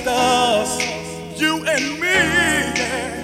just you and me.